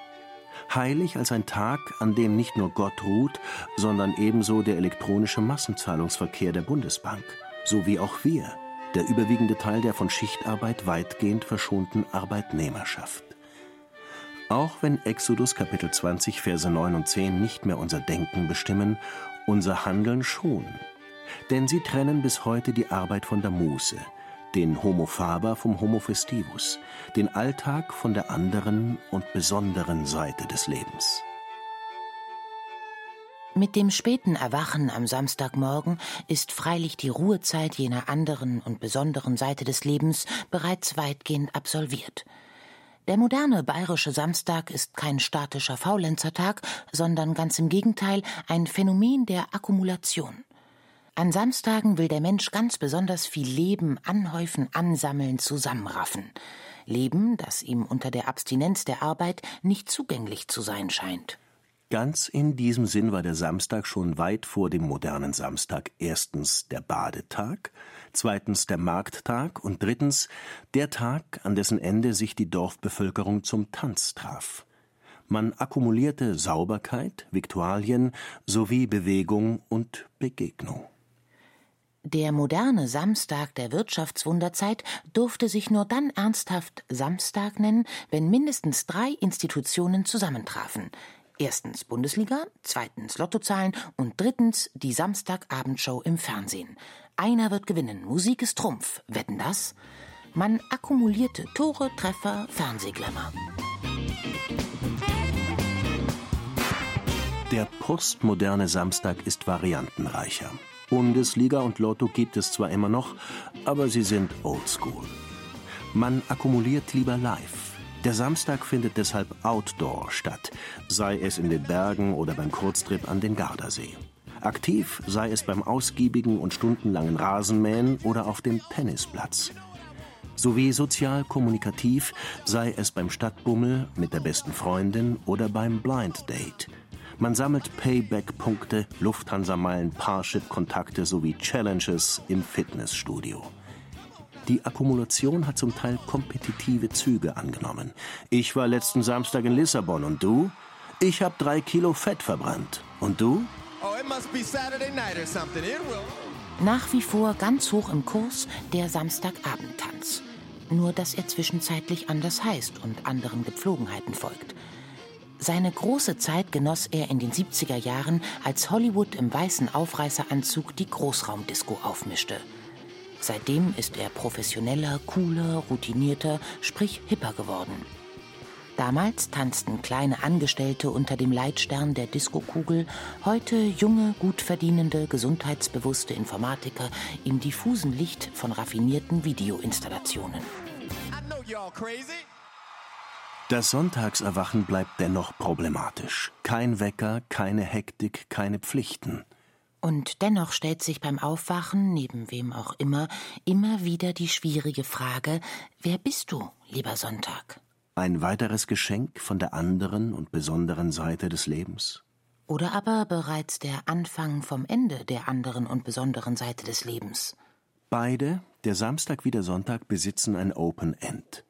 Heilig als ein Tag, an dem nicht nur Gott ruht, sondern ebenso der elektronische Massenzahlungsverkehr der Bundesbank, so wie auch wir, der überwiegende Teil der von Schichtarbeit weitgehend verschonten Arbeitnehmerschaft. Auch wenn Exodus Kapitel 20 Verse 9 und 10 nicht mehr unser Denken bestimmen, unser Handeln schon. Denn sie trennen bis heute die Arbeit von der Muße, den Homo faber vom Homo festivus, den Alltag von der anderen und besonderen Seite des Lebens. Mit dem späten Erwachen am Samstagmorgen ist freilich die Ruhezeit jener anderen und besonderen Seite des Lebens bereits weitgehend absolviert. Der moderne bayerische Samstag ist kein statischer Faulenzertag, sondern ganz im Gegenteil ein Phänomen der Akkumulation. An Samstagen will der Mensch ganz besonders viel Leben anhäufen, ansammeln, zusammenraffen. Leben, das ihm unter der Abstinenz der Arbeit nicht zugänglich zu sein scheint. Ganz in diesem Sinn war der Samstag schon weit vor dem modernen Samstag erstens der Badetag, zweitens der Markttag und drittens der Tag, an dessen Ende sich die Dorfbevölkerung zum Tanz traf. Man akkumulierte Sauberkeit, Viktualien sowie Bewegung und Begegnung. Der moderne Samstag der Wirtschaftswunderzeit durfte sich nur dann ernsthaft Samstag nennen, wenn mindestens drei Institutionen zusammentrafen. Erstens Bundesliga, zweitens Lottozahlen und drittens die Samstagabendshow im Fernsehen. Einer wird gewinnen, Musik ist Trumpf, wetten das? Man akkumulierte Tore, Treffer, Fernsehglämmer. Der postmoderne Samstag ist variantenreicher. Bundesliga und Lotto gibt es zwar immer noch, aber sie sind oldschool. Man akkumuliert lieber live. Der Samstag findet deshalb outdoor statt, sei es in den Bergen oder beim Kurztrip an den Gardasee. Aktiv sei es beim ausgiebigen und stundenlangen Rasenmähen oder auf dem Tennisplatz. Sowie sozial kommunikativ sei es beim Stadtbummel mit der besten Freundin oder beim Blind Date – man sammelt Payback-Punkte, Lufthansa-Meilen, Parship-Kontakte sowie Challenges im Fitnessstudio. Die Akkumulation hat zum Teil kompetitive Züge angenommen. Ich war letzten Samstag in Lissabon und du? Ich habe drei Kilo Fett verbrannt. Und du? Oh, Nach wie vor ganz hoch im Kurs der Samstagabendtanz. Nur dass er zwischenzeitlich anders heißt und anderen Gepflogenheiten folgt. Seine große Zeit genoss er in den 70er Jahren, als Hollywood im weißen Aufreißeranzug die Großraumdisco aufmischte. Seitdem ist er professioneller, cooler, routinierter, sprich hipper geworden. Damals tanzten kleine Angestellte unter dem Leitstern der Diskokugel, heute junge, gut verdienende, gesundheitsbewusste Informatiker im diffusen Licht von raffinierten Videoinstallationen. I know das Sonntagserwachen bleibt dennoch problematisch. Kein Wecker, keine Hektik, keine Pflichten. Und dennoch stellt sich beim Aufwachen, neben wem auch immer, immer wieder die schwierige Frage, wer bist du, lieber Sonntag? Ein weiteres Geschenk von der anderen und besonderen Seite des Lebens? Oder aber bereits der Anfang vom Ende der anderen und besonderen Seite des Lebens? Beide, der Samstag wie der Sonntag, besitzen ein Open End.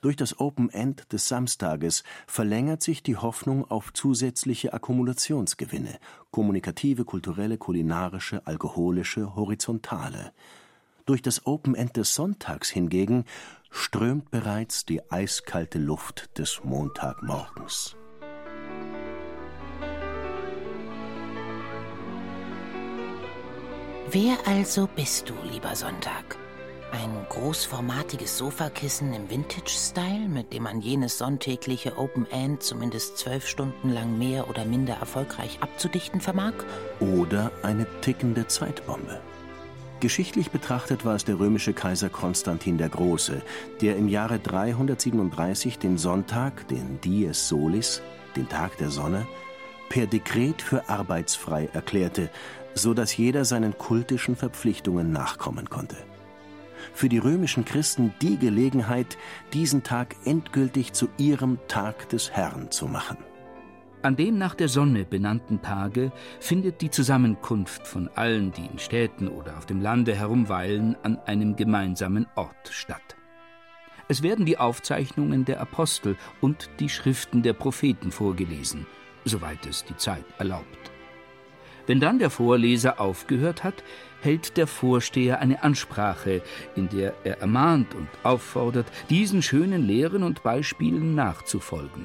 Durch das Open End des Samstages verlängert sich die Hoffnung auf zusätzliche Akkumulationsgewinne, kommunikative, kulturelle, kulinarische, alkoholische, horizontale. Durch das Open End des Sonntags hingegen strömt bereits die eiskalte Luft des Montagmorgens. Wer also bist du, lieber Sonntag? Ein großformatiges Sofakissen im Vintage-Style, mit dem man jenes sonntägliche Open End zumindest zwölf Stunden lang mehr oder minder erfolgreich abzudichten vermag? Oder eine tickende Zeitbombe. Geschichtlich betrachtet war es der römische Kaiser Konstantin der Große, der im Jahre 337 den Sonntag, den Dies Solis, den Tag der Sonne, per Dekret für arbeitsfrei erklärte, so dass jeder seinen kultischen Verpflichtungen nachkommen konnte für die römischen Christen die Gelegenheit, diesen Tag endgültig zu ihrem Tag des Herrn zu machen. An dem nach der Sonne benannten Tage findet die Zusammenkunft von allen, die in Städten oder auf dem Lande herumweilen, an einem gemeinsamen Ort statt. Es werden die Aufzeichnungen der Apostel und die Schriften der Propheten vorgelesen, soweit es die Zeit erlaubt. Wenn dann der Vorleser aufgehört hat, hält der Vorsteher eine Ansprache, in der er ermahnt und auffordert, diesen schönen Lehren und Beispielen nachzufolgen.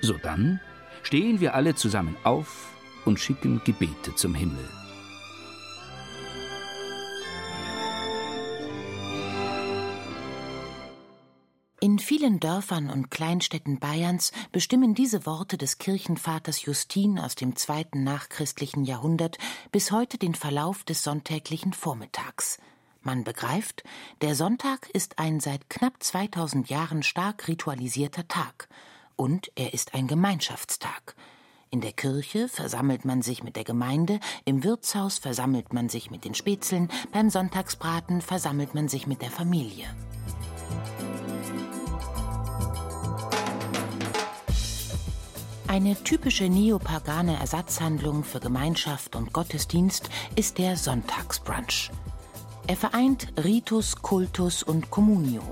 Sodann stehen wir alle zusammen auf und schicken Gebete zum Himmel. In vielen Dörfern und Kleinstädten Bayerns bestimmen diese Worte des Kirchenvaters Justin aus dem zweiten nachchristlichen Jahrhundert bis heute den Verlauf des sonntäglichen Vormittags. Man begreift, der Sonntag ist ein seit knapp 2000 Jahren stark ritualisierter Tag und er ist ein Gemeinschaftstag. In der Kirche versammelt man sich mit der Gemeinde, im Wirtshaus versammelt man sich mit den Spätzeln, beim Sonntagsbraten versammelt man sich mit der Familie. Eine typische neopagane Ersatzhandlung für Gemeinschaft und Gottesdienst ist der Sonntagsbrunch. Er vereint Ritus, Kultus und Communio.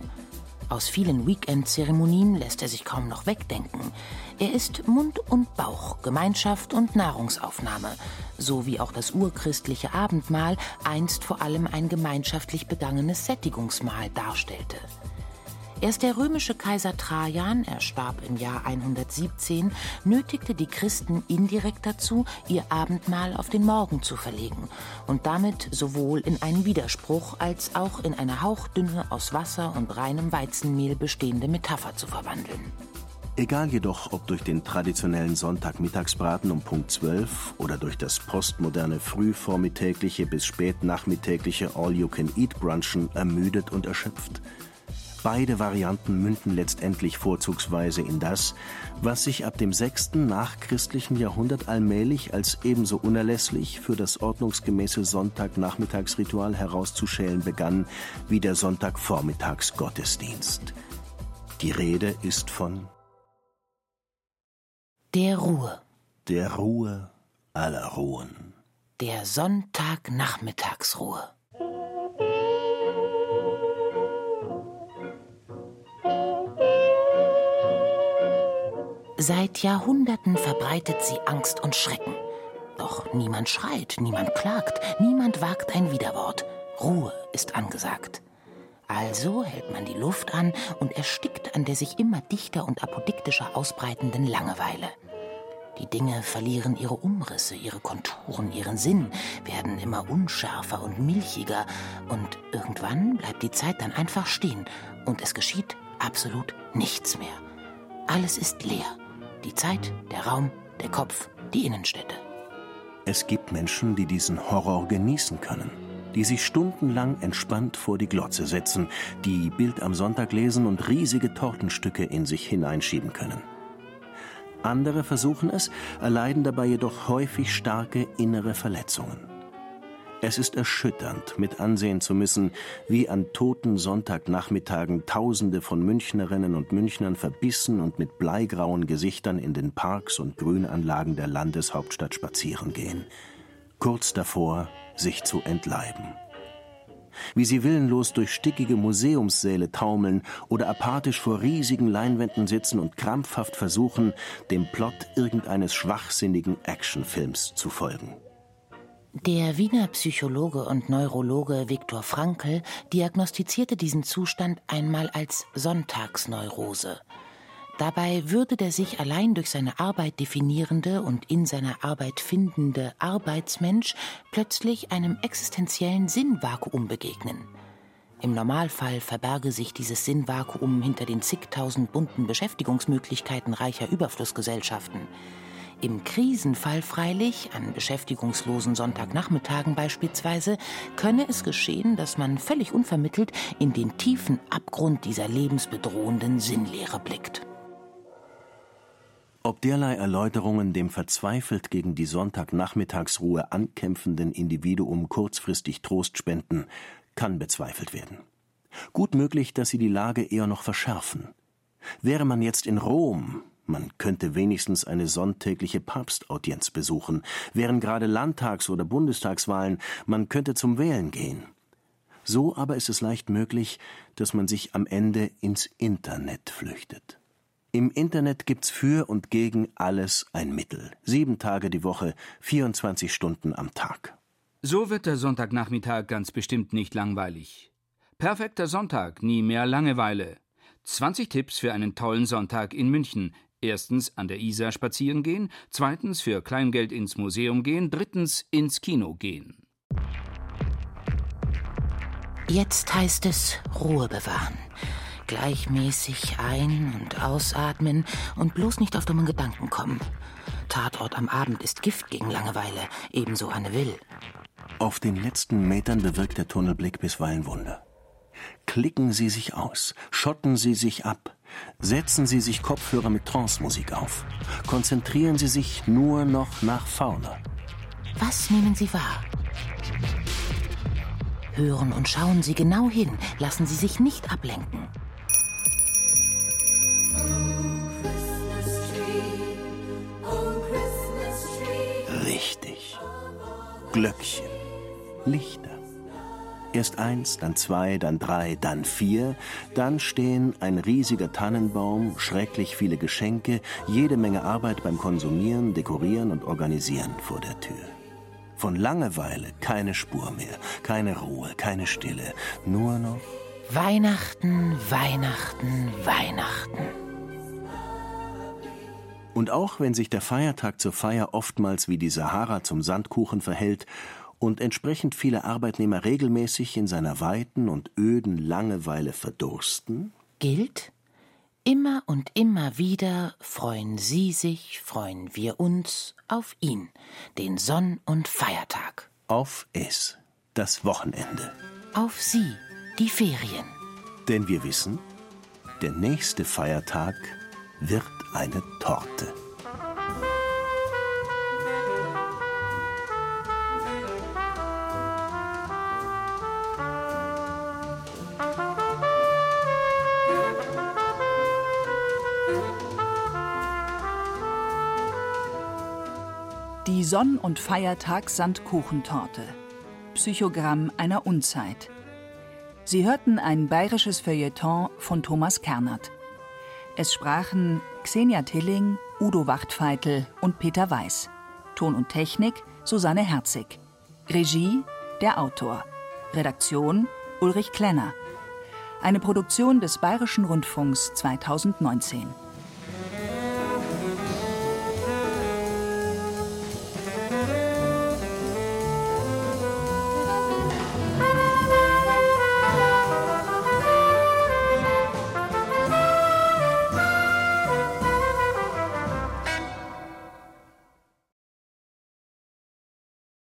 Aus vielen Weekend-Zeremonien lässt er sich kaum noch wegdenken. Er ist Mund und Bauch, Gemeinschaft und Nahrungsaufnahme, so wie auch das urchristliche Abendmahl einst vor allem ein gemeinschaftlich begangenes Sättigungsmahl darstellte. Erst der römische Kaiser Trajan, er starb im Jahr 117, nötigte die Christen indirekt dazu, ihr Abendmahl auf den Morgen zu verlegen und damit sowohl in einen Widerspruch als auch in eine hauchdünne, aus Wasser und reinem Weizenmehl bestehende Metapher zu verwandeln. Egal jedoch, ob durch den traditionellen Sonntagmittagsbraten um Punkt 12 oder durch das postmoderne frühvormittägliche bis spätnachmittägliche All-You-Can-Eat-Brunchen ermüdet und erschöpft – Beide Varianten münden letztendlich vorzugsweise in das, was sich ab dem 6. nachchristlichen Jahrhundert allmählich als ebenso unerlässlich für das ordnungsgemäße Sonntagnachmittagsritual herauszuschälen begann wie der Sonntagvormittagsgottesdienst. Die Rede ist von der Ruhe. Der Ruhe aller Ruhen. Der Sonntagnachmittagsruhe. Seit Jahrhunderten verbreitet sie Angst und Schrecken. Doch niemand schreit, niemand klagt, niemand wagt ein Widerwort. Ruhe ist angesagt. Also hält man die Luft an und erstickt an der sich immer dichter und apodiktischer ausbreitenden Langeweile. Die Dinge verlieren ihre Umrisse, ihre Konturen, ihren Sinn, werden immer unschärfer und milchiger und irgendwann bleibt die Zeit dann einfach stehen und es geschieht absolut nichts mehr. Alles ist leer die Zeit, der Raum, der Kopf, die Innenstädte. Es gibt Menschen, die diesen Horror genießen können, die sich stundenlang entspannt vor die Glotze setzen, die Bild am Sonntag lesen und riesige Tortenstücke in sich hineinschieben können. Andere versuchen es, erleiden dabei jedoch häufig starke innere Verletzungen. Es ist erschütternd, mit ansehen zu müssen, wie an toten Sonntagnachmittagen Tausende von Münchnerinnen und Münchnern verbissen und mit bleigrauen Gesichtern in den Parks und Grünanlagen der Landeshauptstadt spazieren gehen, kurz davor, sich zu entleiben. Wie sie willenlos durch stickige Museumssäle taumeln oder apathisch vor riesigen Leinwänden sitzen und krampfhaft versuchen, dem Plot irgendeines schwachsinnigen Actionfilms zu folgen. Der Wiener Psychologe und Neurologe Viktor Frankl diagnostizierte diesen Zustand einmal als Sonntagsneurose. Dabei würde der sich allein durch seine Arbeit definierende und in seiner Arbeit findende Arbeitsmensch plötzlich einem existenziellen Sinnvakuum begegnen. Im Normalfall verberge sich dieses Sinnvakuum hinter den zigtausend bunten Beschäftigungsmöglichkeiten reicher Überflussgesellschaften. Im Krisenfall freilich, an beschäftigungslosen Sonntagnachmittagen beispielsweise, könne es geschehen, dass man völlig unvermittelt in den tiefen Abgrund dieser lebensbedrohenden Sinnlehre blickt. Ob derlei Erläuterungen dem verzweifelt gegen die Sonntagnachmittagsruhe ankämpfenden Individuum kurzfristig Trost spenden, kann bezweifelt werden. Gut möglich, dass sie die Lage eher noch verschärfen. Wäre man jetzt in Rom, man könnte wenigstens eine sonntägliche Papstaudienz besuchen, wären gerade Landtags- oder Bundestagswahlen, man könnte zum Wählen gehen. So aber ist es leicht möglich, dass man sich am Ende ins Internet flüchtet. Im Internet gibt's für und gegen alles ein Mittel. Sieben Tage die Woche, 24 Stunden am Tag. So wird der Sonntagnachmittag ganz bestimmt nicht langweilig. Perfekter Sonntag, nie mehr Langeweile. 20 Tipps für einen tollen Sonntag in München. Erstens an der Isar spazieren gehen, zweitens für Kleingeld ins Museum gehen, drittens ins Kino gehen. Jetzt heißt es Ruhe bewahren. Gleichmäßig ein- und ausatmen und bloß nicht auf dummen Gedanken kommen. Tatort am Abend ist Gift gegen Langeweile, ebenso Anne Will. Auf den letzten Metern bewirkt der Tunnelblick bisweilen Wunder. Klicken Sie sich aus, schotten Sie sich ab, setzen Sie sich Kopfhörer mit Trance-Musik auf, konzentrieren Sie sich nur noch nach vorne. Was nehmen Sie wahr? Hören und schauen Sie genau hin, lassen Sie sich nicht ablenken. Richtig. Glöckchen. Lichter. Erst eins, dann zwei, dann drei, dann vier, dann stehen ein riesiger Tannenbaum, schrecklich viele Geschenke, jede Menge Arbeit beim Konsumieren, Dekorieren und Organisieren vor der Tür. Von Langeweile keine Spur mehr, keine Ruhe, keine Stille, nur noch Weihnachten, Weihnachten, Weihnachten. Und auch wenn sich der Feiertag zur Feier oftmals wie die Sahara zum Sandkuchen verhält und entsprechend viele Arbeitnehmer regelmäßig in seiner weiten und öden Langeweile verdursten, gilt, immer und immer wieder freuen Sie sich, freuen wir uns auf ihn, den Sonn- und Feiertag. Auf es, das Wochenende. Auf Sie, die Ferien. Denn wir wissen, der nächste Feiertag wird eine Torte. Sonn- und Feiertag Sandkuchentorte. Psychogramm einer Unzeit. Sie hörten ein bayerisches Feuilleton von Thomas Kernert. Es sprachen Xenia Tilling, Udo Wachtfeitel und Peter Weiß. Ton und Technik Susanne Herzig. Regie der Autor. Redaktion Ulrich Klenner. Eine Produktion des Bayerischen Rundfunks 2019.